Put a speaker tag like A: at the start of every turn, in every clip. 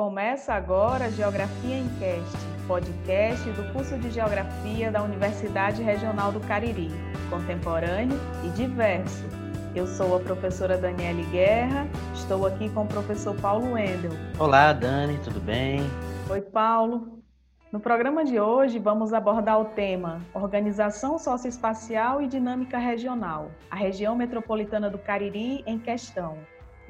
A: Começa agora Geografia em Cast, podcast do curso de Geografia da Universidade Regional do Cariri, contemporâneo e diverso. Eu sou a professora Daniele Guerra, estou aqui com o professor Paulo Wendel.
B: Olá, Dani, tudo bem?
A: Oi, Paulo. No programa de hoje, vamos abordar o tema Organização Socioespacial e Dinâmica Regional, a região metropolitana do Cariri em questão,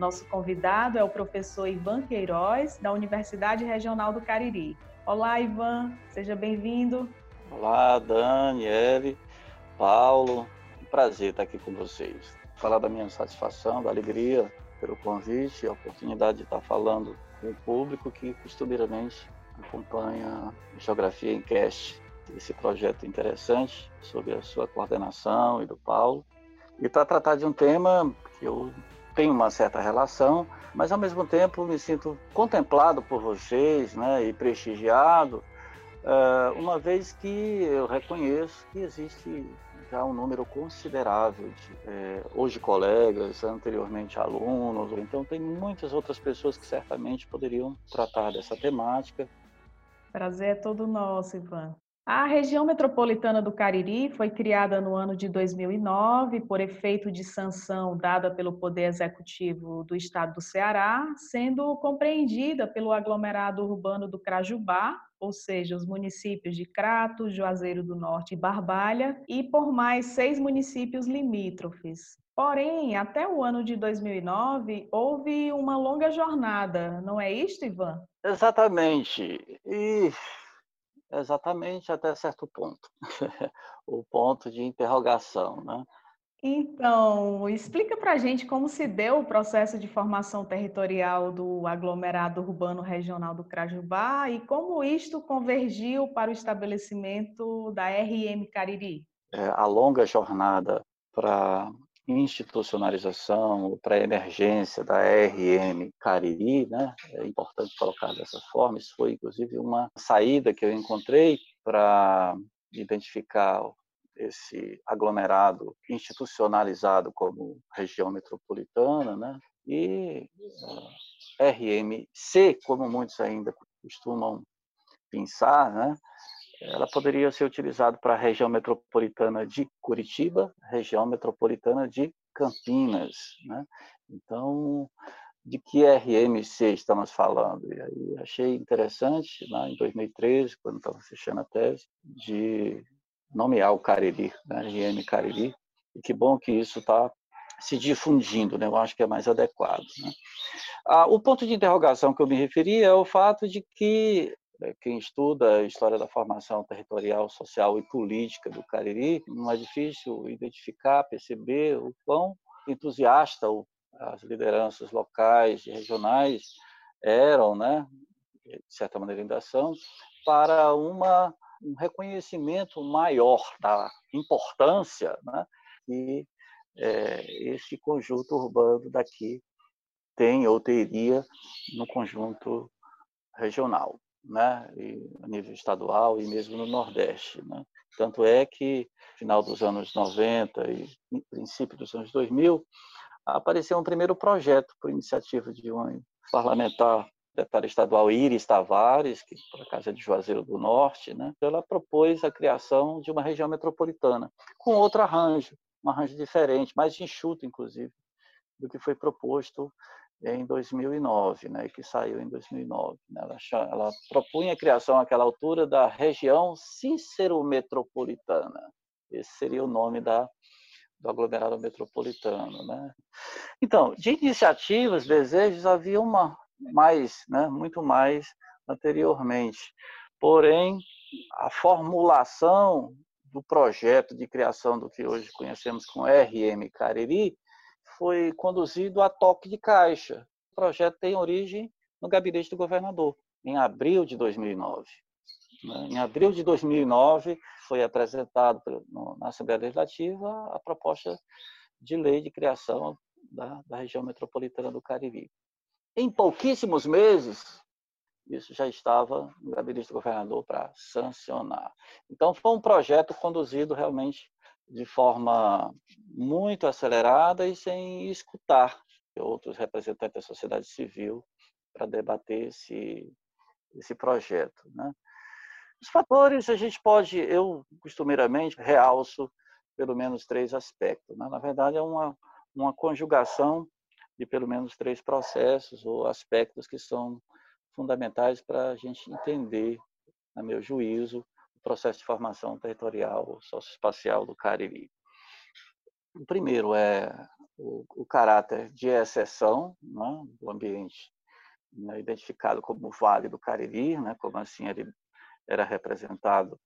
A: nosso convidado é o professor Ivan Queiroz, da Universidade Regional do Cariri. Olá, Ivan, seja bem-vindo.
C: Olá, Daniele, Paulo, um prazer estar aqui com vocês. Falar da minha satisfação, da alegria pelo convite, a oportunidade de estar falando com o público que costumeiramente acompanha Geografia em Cast, esse projeto interessante sobre a sua coordenação e do Paulo. E para tratar de um tema que eu tenho uma certa relação, mas ao mesmo tempo me sinto contemplado por vocês né, e prestigiado, uh, uma vez que eu reconheço que existe já um número considerável de é, hoje colegas, anteriormente alunos, então tem muitas outras pessoas que certamente poderiam tratar dessa temática.
A: Prazer é todo nosso, Ivan. A região metropolitana do Cariri foi criada no ano de 2009 por efeito de sanção dada pelo Poder Executivo do Estado do Ceará, sendo compreendida pelo aglomerado urbano do Crajubá, ou seja, os municípios de Crato, Juazeiro do Norte e Barbalha, e por mais seis municípios limítrofes. Porém, até o ano de 2009, houve uma longa jornada, não é isto, Ivan?
C: Exatamente. E Exatamente, até certo ponto. o ponto de interrogação, né?
A: Então, explica para a gente como se deu o processo de formação territorial do aglomerado urbano regional do Crajubá e como isto convergiu para o estabelecimento da RM Cariri.
C: É, a longa jornada para institucionalização para a emergência da RM Cariri, né? É importante colocar dessa forma. Isso foi, inclusive, uma saída que eu encontrei para identificar esse aglomerado institucionalizado como região metropolitana, né? E eh, RMC, como muitos ainda costumam pensar, né? Ela poderia ser utilizada para a região metropolitana de Curitiba, região metropolitana de Campinas. Né? Então, de que RMC estamos falando? E aí achei interessante, né, em 2013, quando estava fechando a tese, de nomear o Cariri, né, RM Cariri, e que bom que isso está se difundindo, né? eu acho que é mais adequado. Né? Ah, o ponto de interrogação que eu me referi é o fato de que quem estuda a história da formação territorial, social e política do Cariri, não é difícil identificar, perceber o quão entusiasta as lideranças locais e regionais eram, né, de certa maneira ainda são, para uma, um reconhecimento maior da importância né, que é, esse conjunto urbano daqui tem ou teria no conjunto regional né, a nível estadual e mesmo no Nordeste. Né? Tanto é que, final dos anos 90 e princípio dos anos 2000, apareceu um primeiro projeto por iniciativa de um parlamentar deputada estadual Iris Tavares, que por acaso é de Juazeiro do Norte, né? ela propôs a criação de uma região metropolitana, com outro arranjo, um arranjo diferente, mais enxuto, inclusive, do que foi proposto em 2009, né, que saiu em 2009. Né, ela, ela propunha a criação àquela altura da região Cícero-Metropolitana. Esse seria o nome da, do aglomerado metropolitano. Né? Então, de iniciativas, desejos, havia uma mais, né, muito mais anteriormente. Porém, a formulação do projeto de criação do que hoje conhecemos como RM Cariri foi conduzido a toque de caixa. O projeto tem origem no gabinete do governador, em abril de 2009. Né? Em abril de 2009, foi apresentado na Assembleia Legislativa a proposta de lei de criação da, da região metropolitana do Cariri. Em pouquíssimos meses, isso já estava no gabinete do governador para sancionar. Então, foi um projeto conduzido realmente de forma muito acelerada e sem escutar outros representantes da sociedade civil para debater esse, esse projeto. Né? Os fatores a gente pode, eu costumeiramente realço pelo menos três aspectos. Né? Na verdade, é uma, uma conjugação de pelo menos três processos ou aspectos que são fundamentais para a gente entender, a meu juízo, processo de formação territorial socioespacial do Cariri. O primeiro é o, o caráter de exceção né, do ambiente né, identificado como Vale do Cariri, né, como assim ele era representado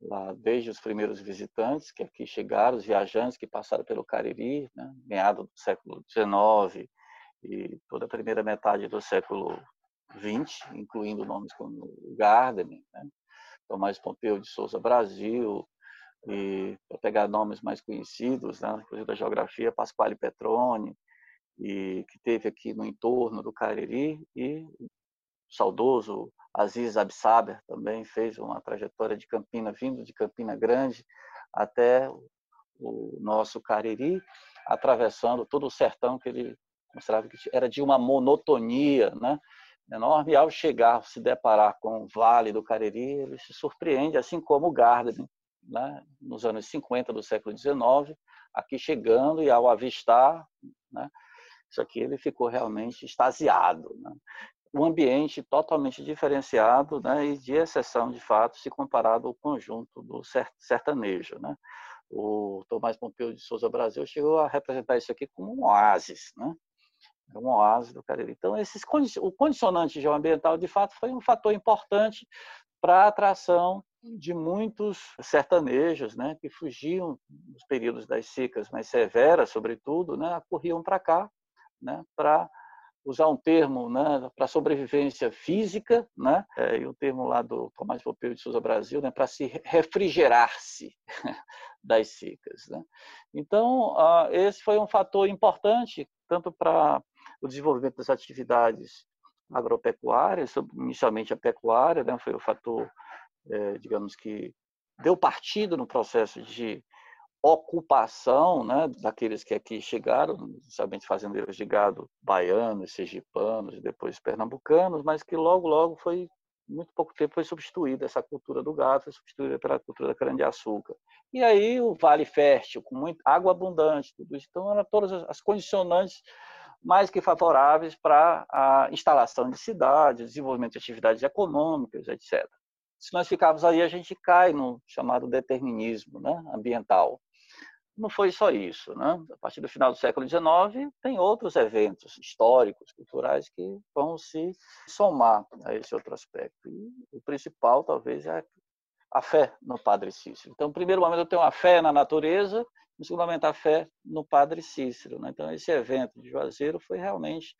C: lá desde os primeiros visitantes que aqui chegaram, os viajantes que passaram pelo Cariri, né, meado do século XIX e toda a primeira metade do século XX, incluindo nomes como Gardner, né, Tomás Pompeu de Souza Brasil, e para pegar nomes mais conhecidos, né, inclusive da geografia, Pasquale Petroni, e que teve aqui no entorno do Cariri, e o saudoso Aziz Absaber também fez uma trajetória de Campina, vindo de Campina Grande até o nosso Cariri, atravessando todo o sertão que ele mostrava que era de uma monotonia, né? Enorme. E ao chegar, se deparar com o Vale do Cariri, ele se surpreende, assim como o Gardner, né? nos anos 50 do século XIX, aqui chegando e ao avistar, né? isso aqui ele ficou realmente extasiado. Né? Um ambiente totalmente diferenciado né? e de exceção, de fato, se comparado ao conjunto do sertanejo. Né? O Tomás Pompeu de Souza Brasil chegou a representar isso aqui como um oásis, né? É um oásis do Cariri. Então, esses, o condicionante geoambiental, de fato, foi um fator importante para a atração de muitos sertanejos, né, que fugiam nos períodos das secas mais severas, sobretudo, né, corriam para cá, né, para usar um termo né, para sobrevivência física, né, é, e o termo lá do Tomás Popeu de Souza Brasil, né, para se refrigerar-se das secas. Né. Então, esse foi um fator importante, tanto para o desenvolvimento das atividades agropecuárias, inicialmente a pecuária, né, foi o fator, é, digamos que, deu partido no processo de ocupação né, daqueles que aqui chegaram, inicialmente fazendeiros de gado baianos, sergipanos e depois pernambucanos, mas que logo, logo foi, muito pouco tempo, foi substituída, essa cultura do gado foi substituída pela cultura da cana-de-açúcar. E aí o vale fértil, com muita água abundante, tudo isso, então eram todas as condicionantes mais que favoráveis para a instalação de cidades, desenvolvimento de atividades econômicas, etc. Se nós ficarmos aí, a gente cai no chamado determinismo né, ambiental. Não foi só isso. Né? A partir do final do século XIX, tem outros eventos históricos, culturais, que vão se somar a esse outro aspecto. E o principal, talvez, é a fé no Padre Cícero. Então, primeiro momento, eu tenho a fé na natureza, no segundo momento, a fé no Padre Cícero. Né? Então, esse evento de Juazeiro foi realmente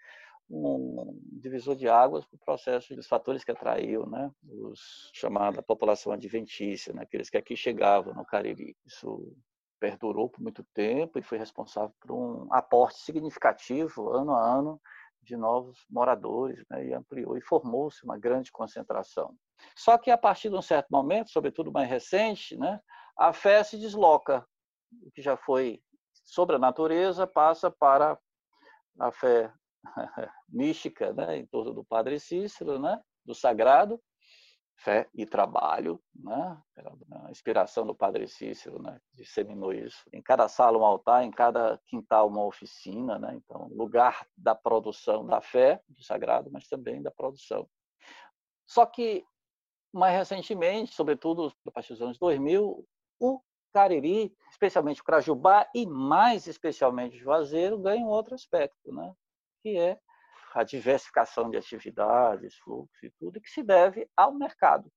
C: um divisor de águas para o processo dos fatores que atraiu né? os chamada população adventícia, né? aqueles que aqui chegavam no Cariri. Isso perdurou por muito tempo e foi responsável por um aporte significativo, ano a ano, de novos moradores, né, e ampliou e formou-se uma grande concentração. Só que a partir de um certo momento, sobretudo mais recente, né, a fé se desloca, o que já foi sobre a natureza passa para a fé mística, né, em torno do Padre Cícero, né, do sagrado, fé e trabalho, né? A inspiração do Padre Cícero, né? Disseminou isso. Em cada sala um altar, em cada quintal uma oficina, né? Então, lugar da produção da fé, do sagrado, mas também da produção. Só que mais recentemente, sobretudo a partir dos anos 2000, o Cariri, especialmente o Crajubá e mais especialmente o Juazeiro, ganha um outro aspecto, né? Que é a diversificação de atividades, fluxo e tudo, que se deve ao mercado.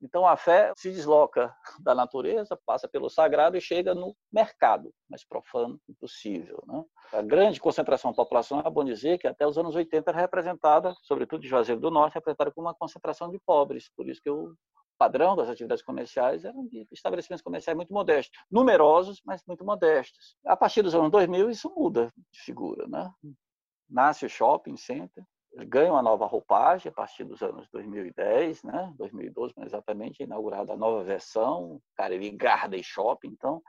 C: Então a fé se desloca da natureza, passa pelo sagrado e chega no mercado, mais profano impossível. Né? A grande concentração populacional, é bom dizer que até os anos 80 era representada, sobretudo de Juazeiro do Norte, representada como uma concentração de pobres. Por isso que o padrão das atividades comerciais eram de estabelecimentos comerciais muito modestos, numerosos, mas muito modestos. A partir dos anos 2000 isso muda de figura, né? nasce o shopping center, ganha uma nova roupagem a partir dos anos 2010, né? 2012, mais exatamente, inaugurada a nova versão, Cariri Garden Shopping, então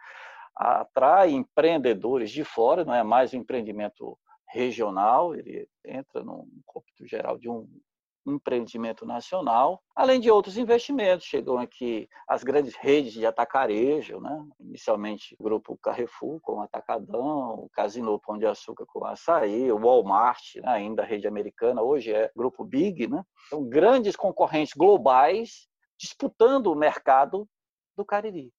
C: atrai empreendedores de fora, não é mais um empreendimento regional, ele entra no cômputo geral de um empreendimento nacional, além de outros investimentos. Chegam aqui as grandes redes de atacarejo, né? inicialmente o grupo Carrefour com o Atacadão, o Casino Pão de Açúcar com o Açaí, o Walmart, né? ainda a rede americana, hoje é grupo Big. Né? São grandes concorrentes globais disputando o mercado do Cariri.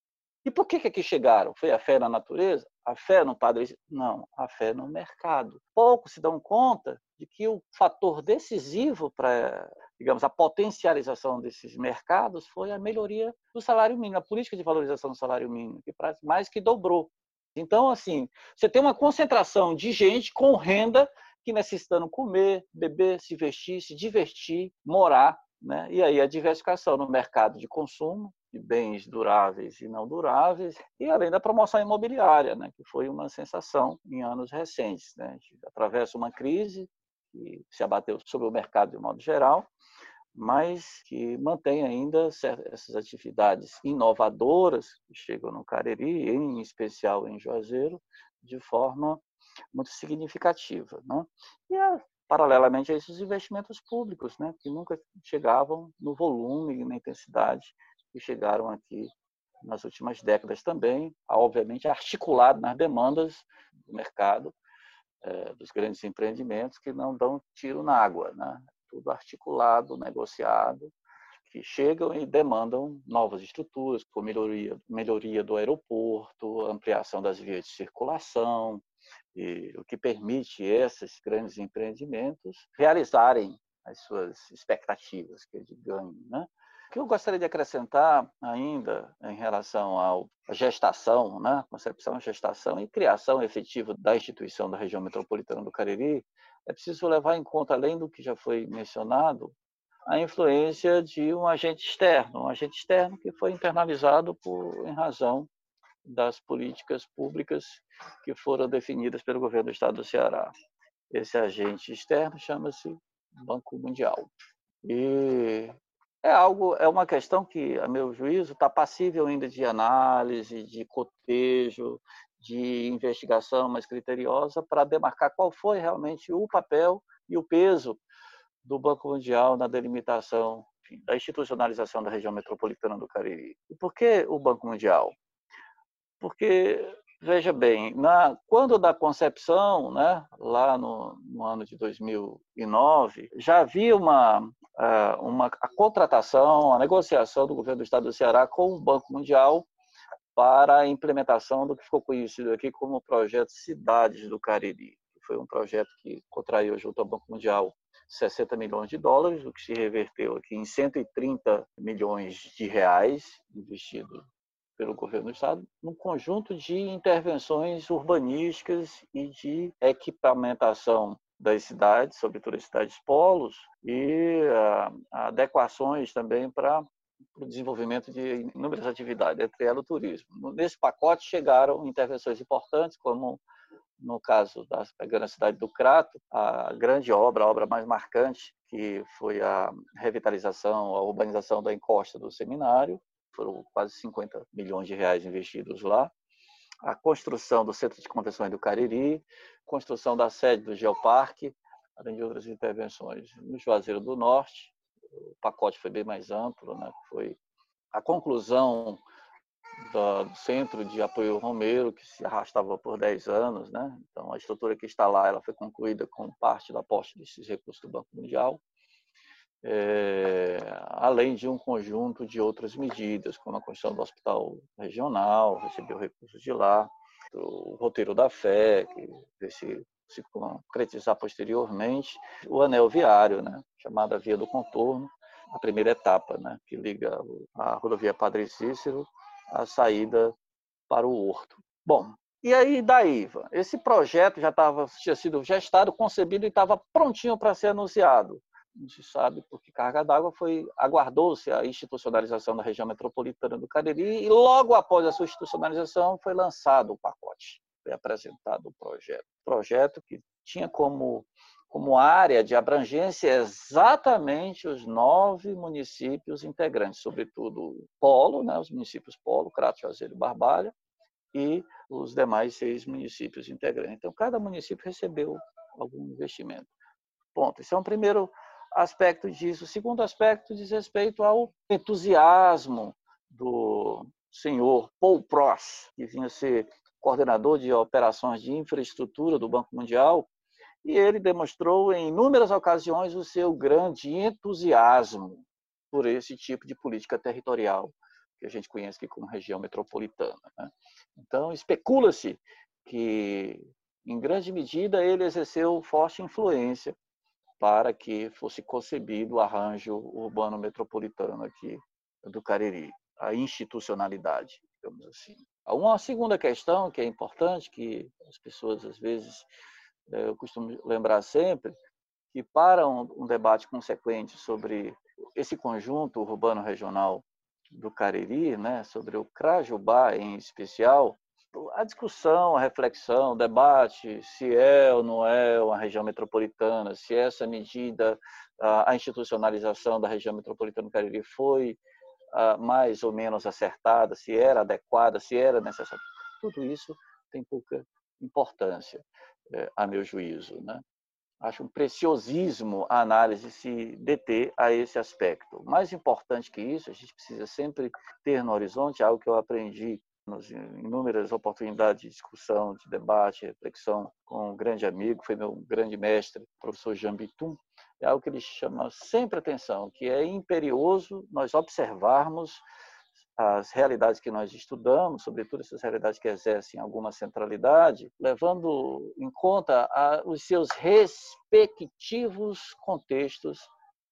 C: E por que, que aqui chegaram? Foi a fé na natureza? A fé no padre? Não, a fé no mercado. Poucos se dão conta de que o fator decisivo para, digamos, a potencialização desses mercados foi a melhoria do salário mínimo, a política de valorização do salário mínimo, que mais que dobrou. Então, assim, você tem uma concentração de gente com renda que necessitando comer, beber, se vestir, se divertir, morar, né? E aí a diversificação no mercado de consumo, de bens duráveis e não duráveis, e além da promoção imobiliária, né, que foi uma sensação em anos recentes. Né? A gente atravessa uma crise que se abateu sobre o mercado de modo geral, mas que mantém ainda essas atividades inovadoras que chegam no Cariri, em especial em Juazeiro, de forma muito significativa. Né? E, paralelamente a esses investimentos públicos, né? que nunca chegavam no volume e na intensidade que chegaram aqui nas últimas décadas também, obviamente articulado nas demandas do mercado, é, dos grandes empreendimentos que não dão tiro na água, né? tudo articulado, negociado, que chegam e demandam novas estruturas, como melhoria, melhoria do aeroporto, ampliação das vias de circulação, e o que permite esses grandes empreendimentos realizarem as suas expectativas que é de ganho, né? O que eu gostaria de acrescentar ainda em relação à gestação, né, concepção, gestação e criação efetiva da instituição da região metropolitana do Cariri, é preciso levar em conta, além do que já foi mencionado, a influência de um agente externo, um agente externo que foi internalizado por, em razão das políticas públicas que foram definidas pelo governo do estado do Ceará. Esse agente externo chama-se Banco Mundial. E é algo, é uma questão que, a meu juízo, está passível ainda de análise, de cotejo, de investigação mais criteriosa para demarcar qual foi realmente o papel e o peso do Banco Mundial na delimitação enfim, da institucionalização da região metropolitana do Cariri. E por que o Banco Mundial? Porque Veja bem, na, quando da concepção, né, lá no, no, ano de 2009, já havia uma, é, uma a contratação, a negociação do governo do estado do Ceará com o Banco Mundial para a implementação do que ficou conhecido aqui como o projeto Cidades do Cariri. Foi um projeto que contraiu junto ao Banco Mundial 60 milhões de dólares, o que se reverteu aqui em 130 milhões de reais investidos pelo governo do estado num conjunto de intervenções urbanísticas e de equipamentação das cidades, sobretudo as cidades polos, e uh, adequações também para o desenvolvimento de inúmeras atividades, entre elas o turismo. Nesse pacote chegaram intervenções importantes, como no caso da cidade do Crato, a grande obra, a obra mais marcante, que foi a revitalização, a urbanização da encosta do seminário, foram quase 50 milhões de reais investidos lá. A construção do Centro de Convenções do Cariri, construção da sede do Geoparque, além de outras intervenções no Juazeiro do Norte. O pacote foi bem mais amplo, né? foi a conclusão do Centro de Apoio Romero, que se arrastava por 10 anos. Né? Então, a estrutura que está lá ela foi concluída com parte do aporte desses recursos do Banco Mundial é, além de um conjunto de outras medidas, como a construção do hospital regional, recebeu recursos de lá, o roteiro da fé, que se, se concretizar posteriormente, o anel viário, né, chamada Via do Contorno, a primeira etapa, né, que liga a rodovia Padre Cícero à saída para o Horto. Bom, e aí, daí, Ivan, esse projeto já estava, tinha sido gestado, concebido e estava prontinho para ser anunciado não se sabe porque carga d'água foi aguardou-se a institucionalização da região metropolitana do Cariri e logo após a sua institucionalização foi lançado o pacote, foi apresentado o projeto, projeto que tinha como como área de abrangência exatamente os nove municípios integrantes, sobretudo o Polo, né, os municípios Polo, Crato, Juazeiro e Barbalha, e os demais seis municípios integrantes. Então, cada município recebeu algum investimento. Ponto. Esse é um primeiro aspecto disso. O segundo aspecto diz respeito ao entusiasmo do senhor Paul Pross, que vinha ser coordenador de operações de infraestrutura do Banco Mundial, e ele demonstrou em inúmeras ocasiões o seu grande entusiasmo por esse tipo de política territorial que a gente conhece aqui como região metropolitana. Né? Então, especula-se que, em grande medida, ele exerceu forte influência para que fosse concebido o arranjo urbano metropolitano aqui do Cariri, a institucionalidade, digamos assim. Uma segunda questão que é importante, que as pessoas às vezes eh, eu costumo lembrar sempre, que para um, debate consequente sobre esse conjunto urbano regional do Cariri, né, sobre o Crajubá em especial, a discussão, a reflexão, o debate, se é ou não é uma região metropolitana, se essa medida, a institucionalização da região metropolitana do Cariri foi mais ou menos acertada, se era adequada, se era necessária. Tudo isso tem pouca importância, é, a meu juízo. Né? Acho um preciosismo a análise se deter a esse aspecto. Mais importante que isso, a gente precisa sempre ter no horizonte algo que eu aprendi inúmeras oportunidades de discussão, de debate, reflexão com um grande amigo, foi meu grande mestre, professor Jean Bitum, é algo que ele chama sempre atenção, que é imperioso nós observarmos as realidades que nós estudamos, sobretudo essas realidades que exercem alguma centralidade, levando em conta os seus respectivos contextos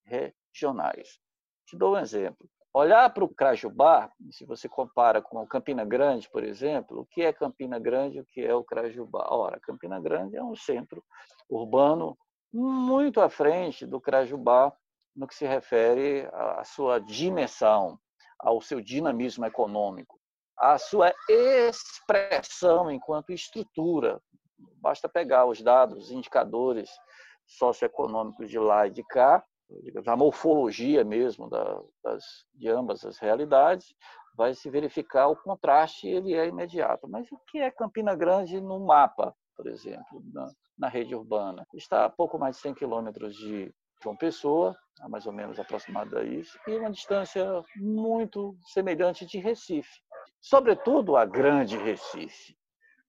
C: regionais. Te dou um exemplo. Olhar para o Crajubá, se você compara com Campina Grande, por exemplo, o que é Campina Grande e o que é o Crajubá? Ora, Campina Grande é um centro urbano muito à frente do Crajubá no que se refere à sua dimensão, ao seu dinamismo econômico, à sua expressão enquanto estrutura. Basta pegar os dados, os indicadores socioeconômicos de lá e de cá, a morfologia mesmo das, de ambas as realidades, vai se verificar o contraste, ele é imediato. Mas o que é Campina Grande no mapa, por exemplo, na, na rede urbana? Está a pouco mais de 100 quilômetros de João Pessoa, a mais ou menos aproximado a isso, e uma distância muito semelhante de Recife. Sobretudo a Grande Recife,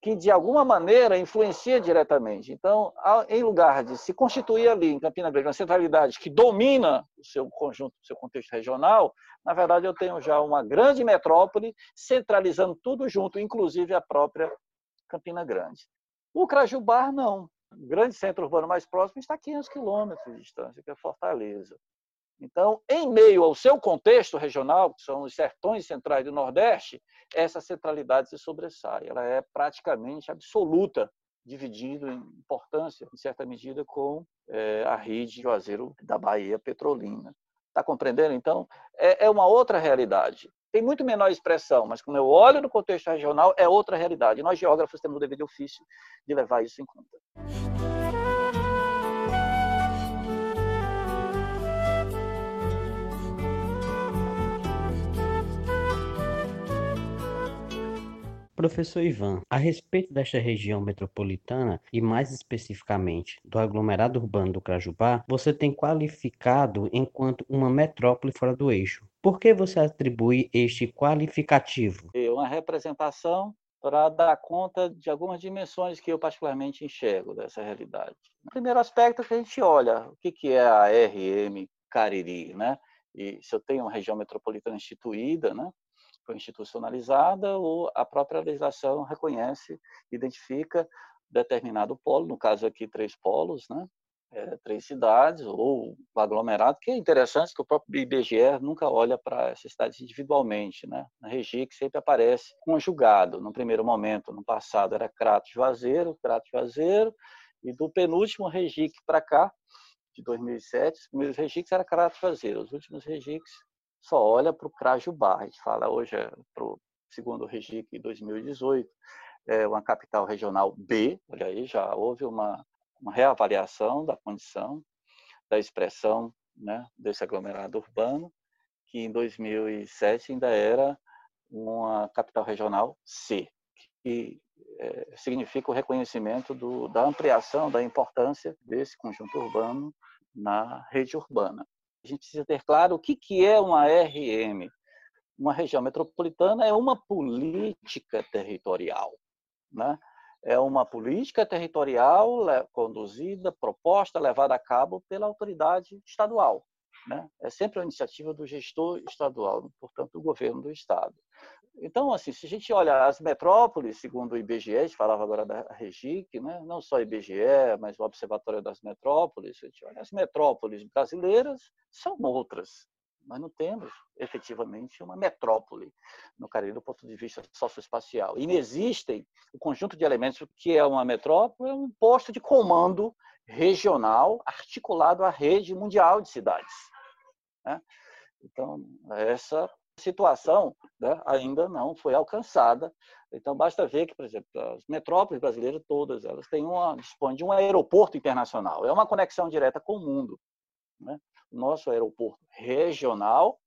C: que de alguma maneira influencia diretamente. Então, em lugar de se constituir ali em Campina Grande uma centralidade que domina o seu conjunto, o seu contexto regional, na verdade eu tenho já uma grande metrópole centralizando tudo junto, inclusive a própria Campina Grande. O Crajubar não. O grande centro urbano mais próximo está a 500 quilômetros de distância, que é Fortaleza. Então, em meio ao seu contexto regional, que são os sertões centrais do Nordeste, essa centralidade se sobressai. Ela é praticamente absoluta, dividindo em importância, em certa medida, com é, a rede Juazeiro da Bahia Petrolina. Está compreendendo? Então, é, é uma outra realidade. Tem muito menor expressão, mas quando eu olho no contexto regional, é outra realidade. Nós, geógrafos, temos o dever de ofício de levar isso em conta.
B: Professor Ivan, a respeito desta região metropolitana e mais especificamente do aglomerado urbano do Crajubá, você tem qualificado enquanto uma metrópole fora do eixo. Por que você atribui este qualificativo?
C: É uma representação para dar conta de algumas dimensões que eu particularmente enxergo dessa realidade. O primeiro aspecto é que a gente olha o que é a RM Cariri, né? E se eu tenho uma região metropolitana instituída, né? Institucionalizada ou a própria legislação reconhece, identifica determinado polo, no caso aqui três polos, né? É, três cidades ou aglomerado, que é interessante que o próprio IBGE nunca olha para essas cidades individualmente, né? Na Regic sempre aparece conjugado, no primeiro momento, no passado era Crato Juazeiro, Crato Juazeiro, e do penúltimo Regic para cá, de 2007, os primeiros Regics era Crato Juazeiro, os últimos Regics só olha para o Crajubá. A gente fala hoje é para o segundo Regic 2018, é uma capital regional B, olha aí, já houve uma, uma reavaliação da condição, da expressão né, desse aglomerado urbano, que em 2007 ainda era uma capital regional C, que é, significa o reconhecimento do, da ampliação da importância desse conjunto urbano na rede urbana. A gente precisa ter claro o que, que é uma RM. Uma região metropolitana é uma política territorial. Né? É uma política territorial conduzida, proposta, levada a cabo pela autoridade estadual. Né? É sempre a iniciativa do gestor estadual, portanto, do governo do estado. Então, assim, se a gente olha as metrópoles, segundo o IBGE, a gente falava agora da Regic, né? não só o IBGE, mas o Observatório das Metrópoles, a gente olha, as metrópoles brasileiras são outras. Nós não temos efetivamente uma metrópole no Caribe do ponto de vista socioespacial. E existem o conjunto de elementos que é uma metrópole, é um posto de comando regional articulado à rede mundial de cidades. Né? Então, essa situação né, ainda não foi alcançada. Então, basta ver que, por exemplo, as metrópoles brasileiras todas, elas têm uma, dispõem de um aeroporto internacional. É uma conexão direta com o mundo. Né? O nosso aeroporto regional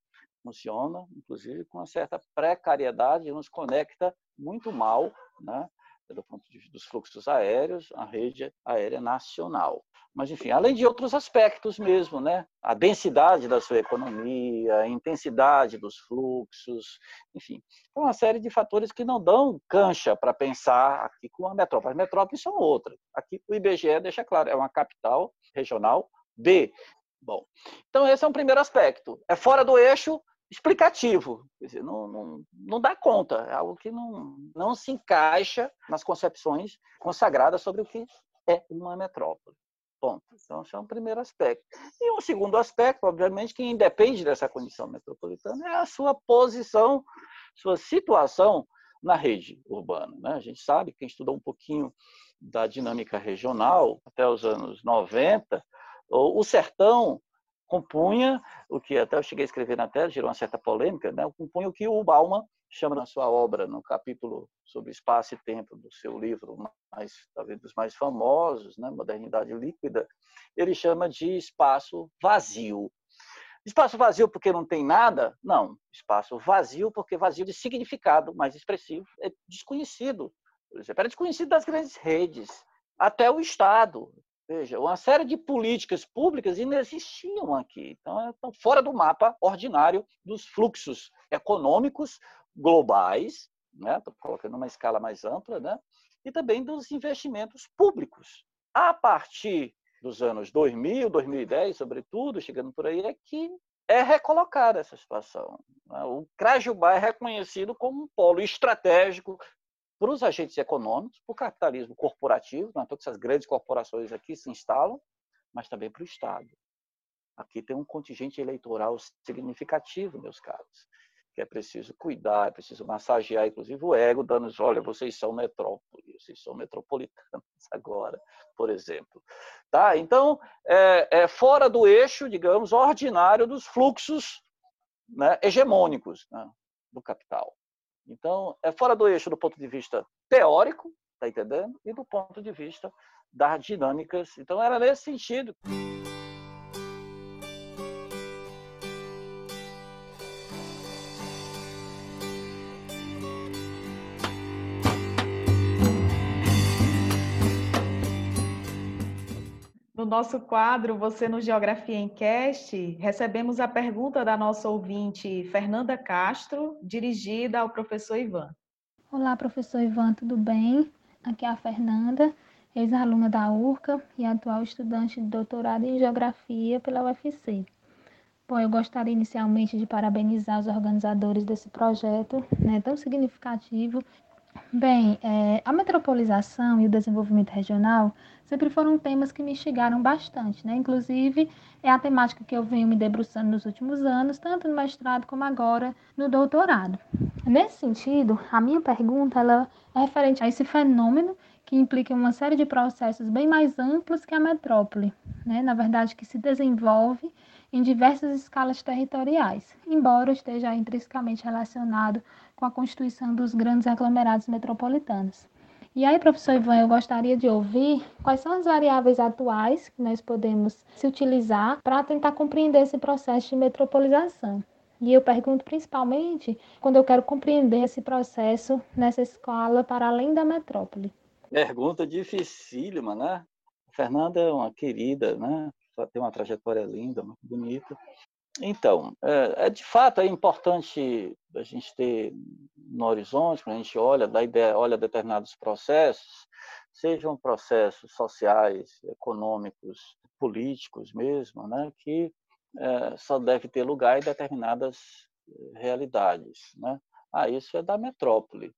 C: funciona, inclusive, com uma certa precariedade, nos conecta muito mal né, do ponto de vista dos fluxos aéreos, a rede aérea nacional. Mas, enfim, além de outros aspectos mesmo, né? A densidade da sua economia, a intensidade dos fluxos, enfim. Uma série de fatores que não dão cancha para pensar aqui com a metrópole. As metrópoles são outras. Aqui o IBGE deixa claro, é uma capital regional B. Bom, então esse é um primeiro aspecto. É fora do eixo, explicativo. Dizer, não, não, não dá conta, é algo que não, não se encaixa nas concepções consagradas sobre o que é uma metrópole. Ponto. Então, esse é um primeiro aspecto. E um segundo aspecto, obviamente, que independe dessa condição metropolitana, é a sua posição, sua situação na rede urbana. Né? A gente sabe, quem estudou um pouquinho da dinâmica regional até os anos 90, o sertão compunha o que até eu cheguei a escrever na tela, gerou uma certa polêmica, né? compunha o que o Bauman chama na sua obra, no capítulo sobre espaço e tempo do seu livro, mais talvez dos mais famosos, né? Modernidade Líquida, ele chama de espaço vazio. Espaço vazio porque não tem nada? Não. Espaço vazio porque vazio de significado mais expressivo, é desconhecido. Era desconhecido das grandes redes, até o Estado. Veja, uma série de políticas públicas inexistiam aqui. Então, estão fora do mapa ordinário dos fluxos econômicos globais, né? estou colocando uma escala mais ampla, né? e também dos investimentos públicos. A partir dos anos 2000, 2010, sobretudo, chegando por aí, é que é recolocada essa situação. Né? O Crajubá é reconhecido como um polo estratégico para os agentes econômicos, para o capitalismo corporativo, não é que essas grandes corporações aqui se instalam, mas também para o Estado. Aqui tem um contingente eleitoral significativo, meus caros, que é preciso cuidar, é preciso massagear, inclusive o ego, dando, olha, vocês são metrópole, vocês são metropolitanos agora, por exemplo. Tá? Então, é, é fora do eixo, digamos, ordinário dos fluxos né, hegemônicos né, do capital. Então, é fora do eixo do ponto de vista teórico, tá entendendo? E do ponto de vista das dinâmicas. Então, era nesse sentido.
A: Nosso quadro Você no Geografia em Cast, recebemos a pergunta da nossa ouvinte Fernanda Castro, dirigida ao professor Ivan.
D: Olá, professor Ivan, tudo bem? Aqui é a Fernanda, ex-aluna da URCA e atual estudante de doutorado em Geografia pela UFC. Bom, eu gostaria inicialmente de parabenizar os organizadores desse projeto né, tão significativo Bem, é, a metropolização e o desenvolvimento regional sempre foram temas que me instigaram bastante, né? Inclusive, é a temática que eu venho me debruçando nos últimos anos, tanto no mestrado como agora no doutorado. Nesse sentido, a minha pergunta ela é referente a esse fenômeno que implica uma série de processos bem mais amplos que a metrópole, né? Na verdade, que se desenvolve em diversas escalas territoriais, embora esteja intrinsecamente relacionado com a constituição dos grandes aglomerados metropolitanos. E aí, professor Ivan, eu gostaria de ouvir quais são as variáveis atuais que nós podemos se utilizar para tentar compreender esse processo de metropolização. E eu pergunto principalmente quando eu quero compreender esse processo nessa escala para além da metrópole.
C: Pergunta dificílima, né? A Fernanda é uma querida, né? Tem uma trajetória linda, muito bonita. Então, é, é, de fato é importante a gente ter no horizonte, quando a gente olha, da ideia, olha determinados processos, sejam processos sociais, econômicos, políticos mesmo, né, que é, só deve ter lugar em determinadas eh, realidades. Né? Ah, isso é da metrópole,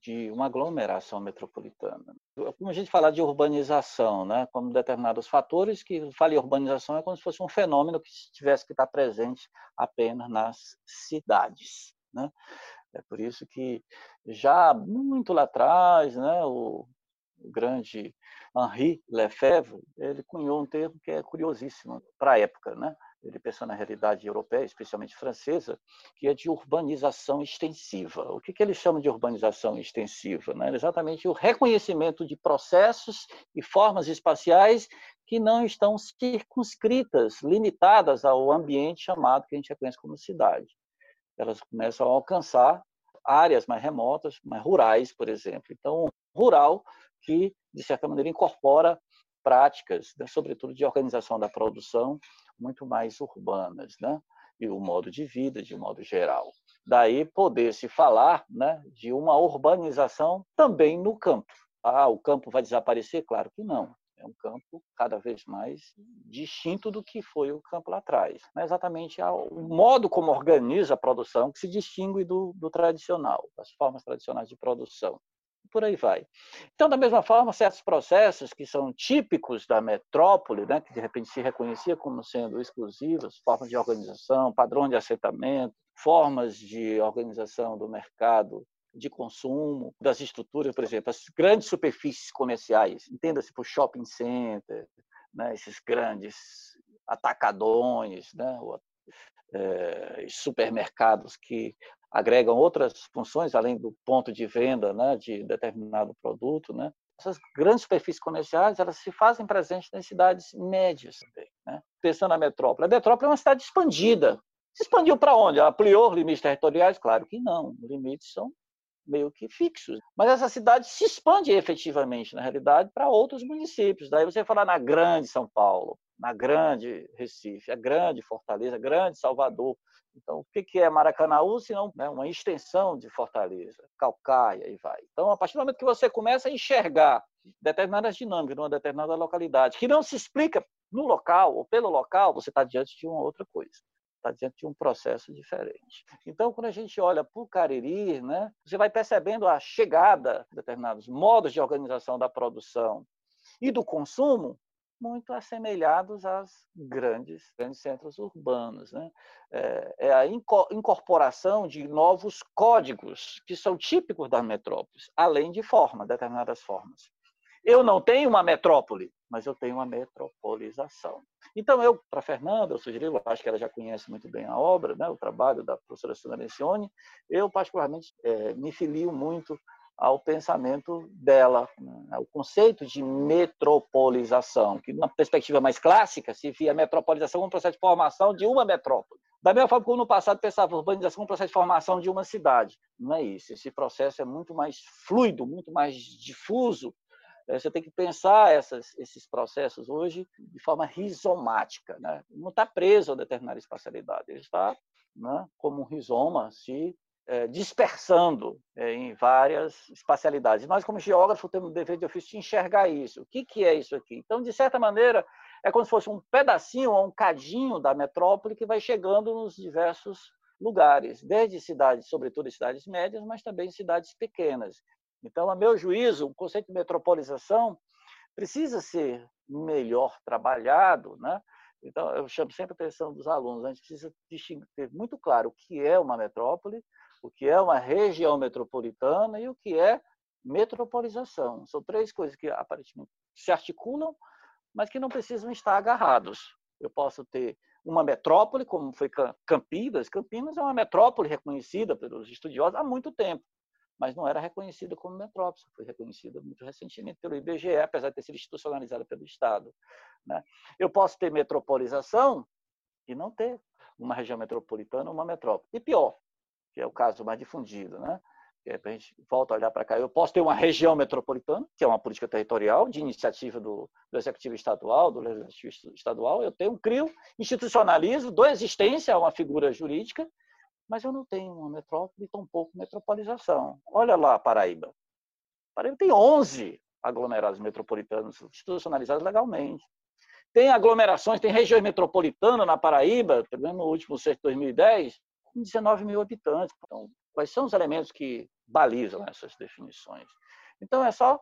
C: de uma aglomeração metropolitana. Como a gente fala de urbanização, né, como determinados fatores, que fala em urbanização é como se fosse um fenômeno que tivesse que estar presente apenas nas cidades. Né? É por isso que já muito lá atrás, né, o, grande Henri Lefebvre, ele cunhou um termo que é curiosíssimo para a época, né? Ele pensou na realidade europeia, especialmente francesa, que é de urbanização extensiva. O que, que chama de urbanização extensiva? Né? Exatamente o reconhecimento de processos e formas espaciais que não estão circunscritas, limitadas ao ambiente chamado que a gente reconhece como cidade. Elas começam a alcançar áreas mais remotas, mais rurais, por exemplo. Então, rural que, de certa maneira, incorpora práticas, né, sobretudo de organização da produção, muito mais urbanas, né? e o modo de vida de um modo geral. Daí poder se falar né, de uma urbanização também no campo. Ah, o campo vai desaparecer? Claro que não. É um campo cada vez mais distinto do que foi o campo lá atrás. Mas exatamente o modo como organiza a produção que se distingue do, do tradicional, das formas tradicionais de produção por aí vai. Então, da mesma forma, certos processos que são típicos da metrópole, né, que de repente se reconhecia como sendo exclusivos, formas de organização, padrão de aceitamento, formas de organização do mercado de consumo, das estruturas, por exemplo, as grandes superfícies comerciais, entenda-se por shopping center, né, esses grandes atacadões, né, é, supermercados que agregam outras funções além do ponto de venda né, de determinado produto, né? Essas grandes superfícies comerciais elas se fazem presentes nas cidades médias também. Né? Pensando na metrópole, a metrópole é uma cidade expandida. Se expandiu para onde? Ampliou limites territoriais? Claro que não. Os limites são meio que fixos. Mas essa cidade se expande efetivamente, na realidade, para outros municípios. Daí você fala na grande São Paulo, na grande Recife, a grande Fortaleza, a grande Salvador. Então, o que é Maracanaú, se não né, uma extensão de Fortaleza, Calcaia e vai. Então, a partir do momento que você começa a enxergar determinadas dinâmicas numa determinada localidade, que não se explica no local ou pelo local, você está diante de uma outra coisa. Está diante de um processo diferente. Então, quando a gente olha para o Cariri, né, você vai percebendo a chegada de determinados modos de organização da produção e do consumo muito assemelhados aos grandes, grandes centros urbanos. Né? É, é a incorporação de novos códigos que são típicos das metrópoles, além de forma, determinadas formas. Eu não tenho uma metrópole, mas eu tenho uma metropolização. Então, eu, para a Fernanda, eu sugeri, eu acho que ela já conhece muito bem a obra, né, o trabalho da professora Sandra Lencioni, eu, particularmente, é, me filio muito ao pensamento dela, né? o conceito de metropolização, que numa perspectiva mais clássica se via a metropolização como um processo de formação de uma metrópole. Da mesma forma como no passado pensava urbanização como um processo de formação de uma cidade. Não é isso. Esse processo é muito mais fluido, muito mais difuso. É, você tem que pensar essas, esses processos hoje de forma rizomática. Né? Não está preso a determinada espacialidade, ele está né, como um rizoma se é, dispersando é, em várias espacialidades. Nós, como geógrafos, temos o dever de ofício de enxergar isso. O que, que é isso aqui? Então, de certa maneira, é como se fosse um pedacinho ou um cadinho da metrópole que vai chegando nos diversos lugares, desde cidades, sobretudo cidades médias, mas também cidades pequenas. Então, a meu juízo, o conceito de metropolização precisa ser melhor trabalhado, né? Então, eu chamo sempre a atenção dos alunos, a gente precisa ter muito claro o que é uma metrópole, o que é uma região metropolitana e o que é metropolização. São três coisas que aparentemente se articulam, mas que não precisam estar agarrados. Eu posso ter uma metrópole, como foi Campinas. Campinas é uma metrópole reconhecida pelos estudiosos há muito tempo, mas não era reconhecida como metrópole, foi reconhecida muito recentemente pelo IBGE, apesar de ter sido institucionalizada pelo Estado. Né? Eu posso ter metropolização e não ter uma região metropolitana ou uma metrópole. E pior, que é o caso mais difundido, né? É, a gente volta a olhar para cá. Eu posso ter uma região metropolitana, que é uma política territorial de iniciativa do, do executivo estadual, do legislativo estadual. Eu tenho, crio, institucionalizo, dou existência a uma figura jurídica, mas eu não tenho uma metrópole, tampouco metropolização. Olha lá, Paraíba. Paraíba tem 11 aglomerados metropolitanos institucionalizados legalmente. Tem aglomerações, tem regiões metropolitanas na Paraíba, pelo menos no último censo de 2010, com 19 mil habitantes. Então, quais são os elementos que balizam essas definições? Então, é só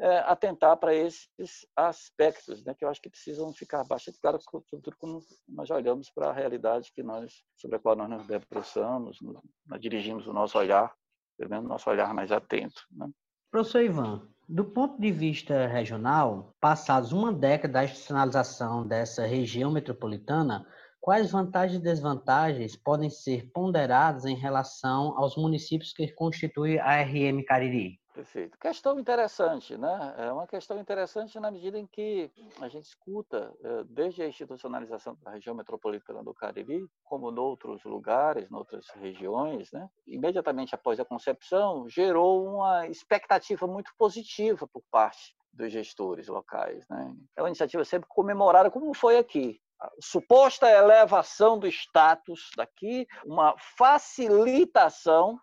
C: é, atentar para esses aspectos, né, que eu acho que precisam ficar bastante claros, sobretudo quando nós olhamos para a realidade que nós, sobre a qual nós nos debruçamos, nós dirigimos o nosso olhar, pelo o nosso olhar mais atento. Né?
B: Professor Ivan, do ponto de vista regional, passados uma década da institucionalização dessa região metropolitana, quais vantagens e desvantagens podem ser ponderadas em relação aos municípios que constituem a RM Cariri?
C: Perfeito. Questão interessante, né? É uma questão interessante na medida em que a gente escuta, eh, desde a institucionalização da região metropolitana do Cariri, como em outros lugares, em outras regiões, né? Imediatamente após a concepção, gerou uma expectativa muito positiva por parte dos gestores locais, né? É uma iniciativa sempre comemorada, como foi aqui, a suposta elevação do status daqui, uma facilitação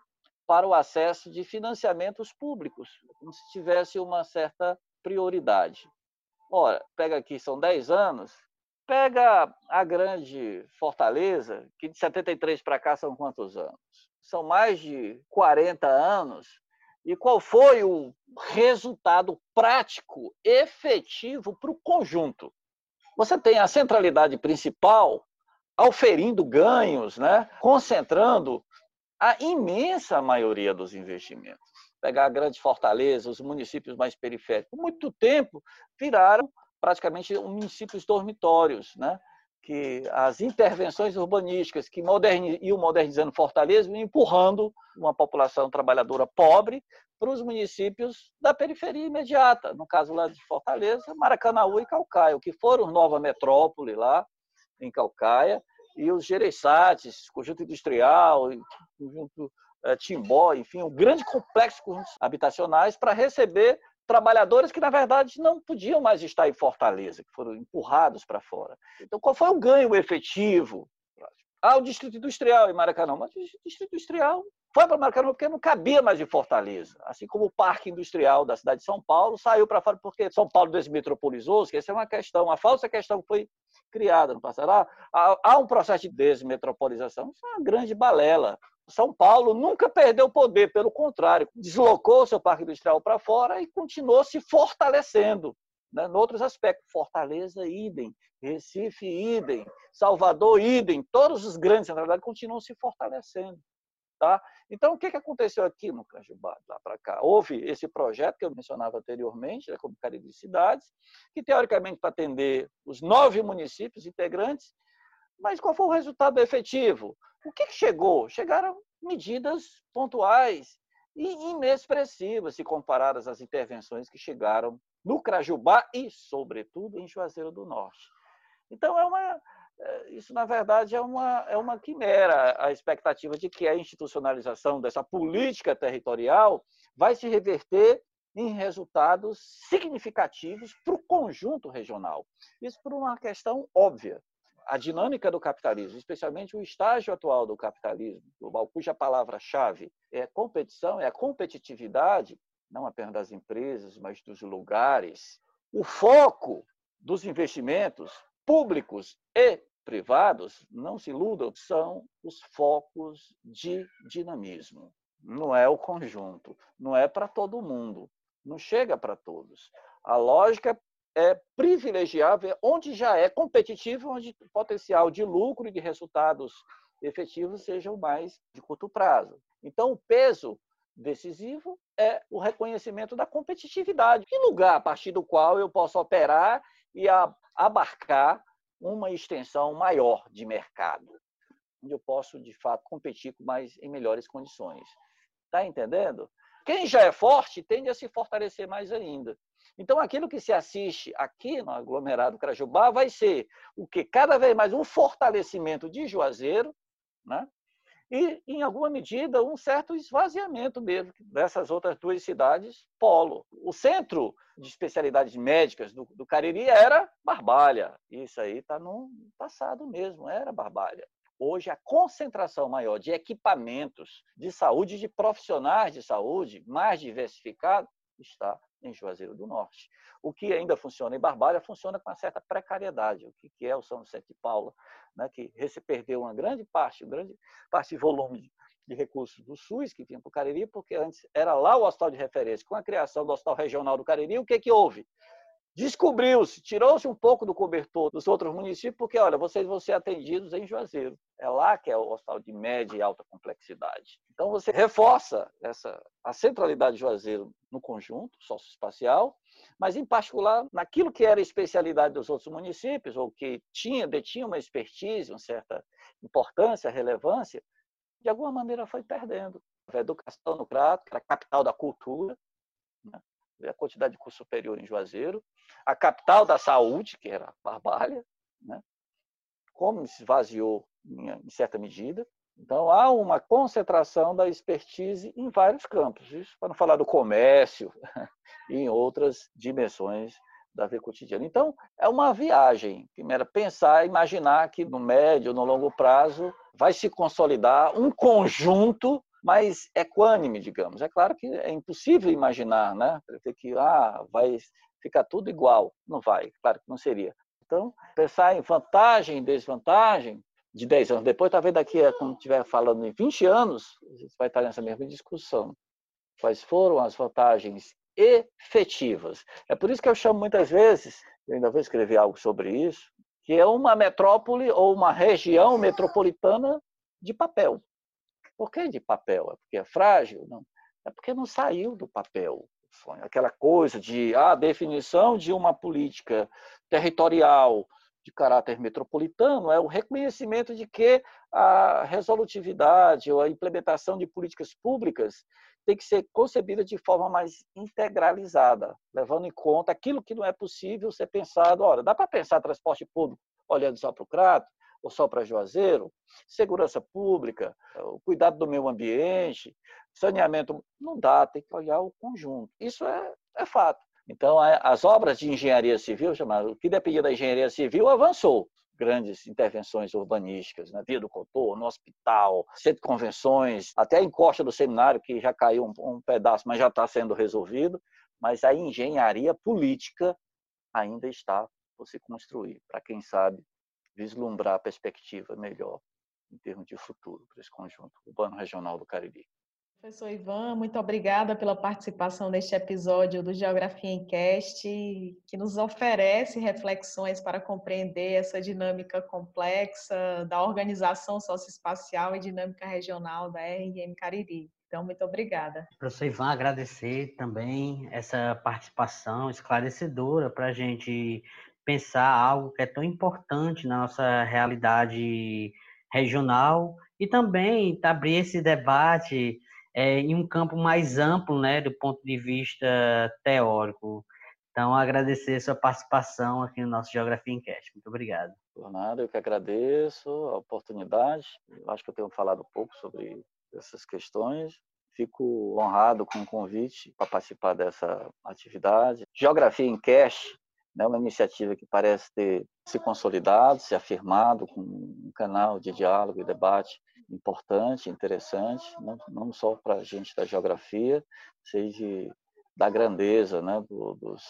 C: para o acesso de financiamentos públicos, como se tivesse uma certa prioridade. Ora, pega aqui, são 10 anos, pega a grande Fortaleza, que de 73 para cá são quantos anos? São mais de 40 anos. E qual foi o resultado prático, efetivo para o conjunto? Você tem a centralidade principal auferindo ganhos, né? concentrando a imensa maioria dos investimentos. Pegar a grande fortaleza, os municípios mais periféricos, por muito tempo viraram praticamente municípios dormitórios, né? que as intervenções urbanísticas que moderniz, iam modernizando Fortaleza, empurrando uma população trabalhadora pobre para os municípios da periferia imediata, no caso lá de Fortaleza, Maracanaú e Calcaia, que foram nova metrópole lá em Calcaia, e os Gereçates, conjunto industrial, conjunto é, Timbó, enfim, um grande complexo habitacionais para receber trabalhadores que, na verdade, não podiam mais estar em Fortaleza, que foram empurrados para fora. Então, qual foi o ganho efetivo? Ah, o Distrito Industrial em Maracanã. Mas o Distrito Industrial foi para Maracanã porque não cabia mais em Fortaleza. Assim como o Parque Industrial da cidade de São Paulo saiu para fora porque São Paulo desmetropolizou-se, que essa é uma questão, uma falsa questão que foi criada no passado. Há, há um processo de desmetropolização, isso é uma grande balela. São Paulo nunca perdeu poder, pelo contrário, deslocou seu parque industrial para fora e continuou se fortalecendo. Né? Em outros aspectos, Fortaleza, idem, Recife, idem, Salvador, idem, todos os grandes centralidades continuam se fortalecendo. Tá? Então, o que, que aconteceu aqui no Cajubá, lá para cá? Houve esse projeto que eu mencionava anteriormente, né, como Caribe de Cidades, que teoricamente para atender os nove municípios integrantes, mas qual foi o resultado efetivo? O que, que chegou? Chegaram medidas pontuais e inexpressivas se comparadas às intervenções que chegaram no Crajubá e, sobretudo, em Juazeiro do Norte. Então, é uma, isso, na verdade, é uma, é uma quimera, a expectativa de que a institucionalização dessa política territorial vai se reverter em resultados significativos para o conjunto regional. Isso por uma questão óbvia. A dinâmica do capitalismo, especialmente o estágio atual do capitalismo global, cuja palavra-chave é competição, é a competitividade, não apenas das empresas, mas dos lugares. O foco dos investimentos públicos e privados, não se iludam, são os focos de dinamismo. Não é o conjunto, não é para todo mundo, não chega para todos. A lógica é privilegiar onde já é competitivo, onde o potencial de lucro e de resultados efetivos sejam mais de curto prazo. Então, o peso decisivo é o reconhecimento da competitividade. Que lugar a partir do qual eu posso operar e abarcar uma extensão maior de mercado, onde eu posso, de fato, competir com mais, em melhores condições. Está entendendo? Quem já é forte tende a se fortalecer mais ainda. Então, aquilo que se assiste aqui no aglomerado Crajubá vai ser o que cada vez mais um fortalecimento de Juazeiro, né? E, em alguma medida, um certo esvaziamento mesmo dessas outras duas cidades polo. O centro de especialidades médicas do, do Cariri era Barbalha. Isso aí está no passado mesmo, era Barbalha. Hoje, a concentração maior de equipamentos de saúde, de profissionais de saúde mais diversificados, está em Juazeiro do Norte. O que ainda funciona em Barbalha funciona com uma certa precariedade. O que é o São Vicente de Paula, né, que perdeu uma grande parte, grande parte de volume de recursos do SUS que vinha para o Cariri, porque antes era lá o hospital de referência. Com a criação do Hospital Regional do Cariri, o que, que houve? Descobriu-se, tirou-se um pouco do cobertor dos outros municípios, porque, olha, vocês vão ser atendidos em Juazeiro. É lá que é o hospital de média e alta complexidade. Então, você reforça essa, a centralidade de Juazeiro no conjunto socioespacial, mas, em particular, naquilo que era especialidade dos outros municípios, ou que tinha, detinha uma expertise, uma certa importância, relevância, de alguma maneira foi perdendo. A educação no Crato, que era a capital da cultura, né? A quantidade de curso superior em Juazeiro, a capital da saúde, que era Barbalha, né? como se esvaziou em certa medida. Então, há uma concentração da expertise em vários campos, isso para não falar do comércio e em outras dimensões da vida cotidiana. Então, é uma viagem. Primeiro, pensar, imaginar que no médio, no longo prazo, vai se consolidar um conjunto mais equânime, digamos. É claro que é impossível imaginar, né? Que ah, vai ficar tudo igual. Não vai, claro que não seria. Então, pensar em vantagem e desvantagem de 10 anos depois, talvez daqui, quando estiver falando em 20 anos, a vai estar nessa mesma discussão. Quais foram as vantagens efetivas? É por isso que eu chamo muitas vezes, eu ainda vou escrever algo sobre isso, que é uma metrópole ou uma região metropolitana de papel. Por que de papel? É porque é frágil? Não. É porque não saiu do papel. Aquela coisa de a ah, definição de uma política territorial de caráter metropolitano é o reconhecimento de que a resolutividade ou a implementação de políticas públicas tem que ser concebida de forma mais integralizada, levando em conta aquilo que não é possível ser pensado. Ora, dá para pensar transporte público olhando só para o Crato, ou só para Juazeiro, segurança pública, o cuidado do meio ambiente, saneamento, não dá, tem que olhar o conjunto. Isso é, é fato. Então, as obras de engenharia civil, chamado, o que dependia da engenharia civil, avançou. Grandes intervenções urbanísticas, na Via do Contorno, no hospital, centro de convenções, até a encosta do seminário, que já caiu um, um pedaço, mas já está sendo resolvido. Mas a engenharia política ainda está por se construir, para quem sabe vislumbrar a perspectiva melhor em termos de futuro para esse conjunto urbano regional do Cariri.
A: Professor Ivan, muito obrigada pela participação neste episódio do Geografia em Cast, que nos oferece reflexões para compreender essa dinâmica complexa da organização socioespacial e dinâmica regional da RM Cariri. Então, muito obrigada.
B: Professor Ivan, agradecer também essa participação esclarecedora para a gente pensar algo que é tão importante na nossa realidade regional e também abrir esse debate é, em um campo mais amplo, né, do ponto de vista teórico. Então, agradecer sua participação aqui no nosso Geografia em Cast. Muito obrigado.
C: Por nada, eu que agradeço a oportunidade. Eu acho que eu tenho falado um pouco sobre essas questões. Fico honrado com o convite para participar dessa atividade. Geografia em Cast né, uma iniciativa que parece ter se consolidado, se afirmado com um canal de diálogo e debate importante, interessante, não, não só para a gente da geografia, seja da grandeza né, do, dos,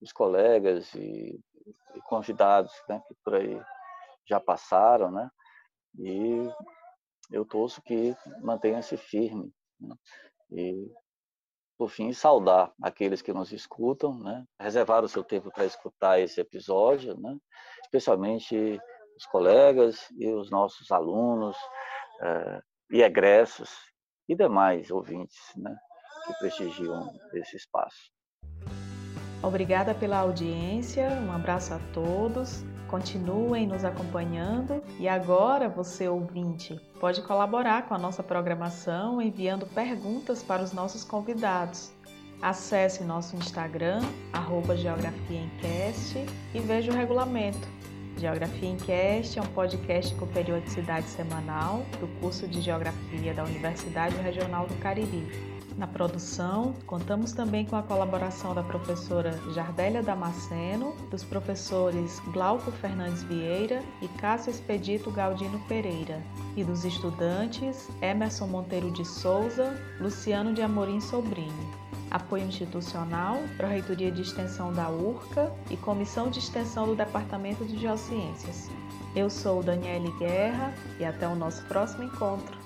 C: dos, colegas e, e convidados né, que por aí já passaram, né, e eu torço que mantenha-se firme né, e por fim, saudar aqueles que nos escutam, né? reservar o seu tempo para escutar esse episódio, né? especialmente os colegas e os nossos alunos eh, e egressos e demais ouvintes né? que prestigiam esse espaço.
A: Obrigada pela audiência, um abraço a todos, continuem nos acompanhando e agora você ouvinte pode colaborar com a nossa programação enviando perguntas para os nossos convidados. Acesse nosso Instagram, arroba Geografia Encast, e veja o regulamento. Geografia Encast é um podcast com periodicidade semanal do curso de Geografia da Universidade Regional do Cariri. Na produção, contamos também com a colaboração da professora Jardélia Damasceno, dos professores Glauco Fernandes Vieira e Cássio Expedito Galdino Pereira, e dos estudantes Emerson Monteiro de Souza, Luciano de Amorim Sobrinho. Apoio institucional, Pró-Reitoria de Extensão da URCA e Comissão de Extensão do Departamento de Geociências. Eu sou Daniele Guerra e até o nosso próximo encontro.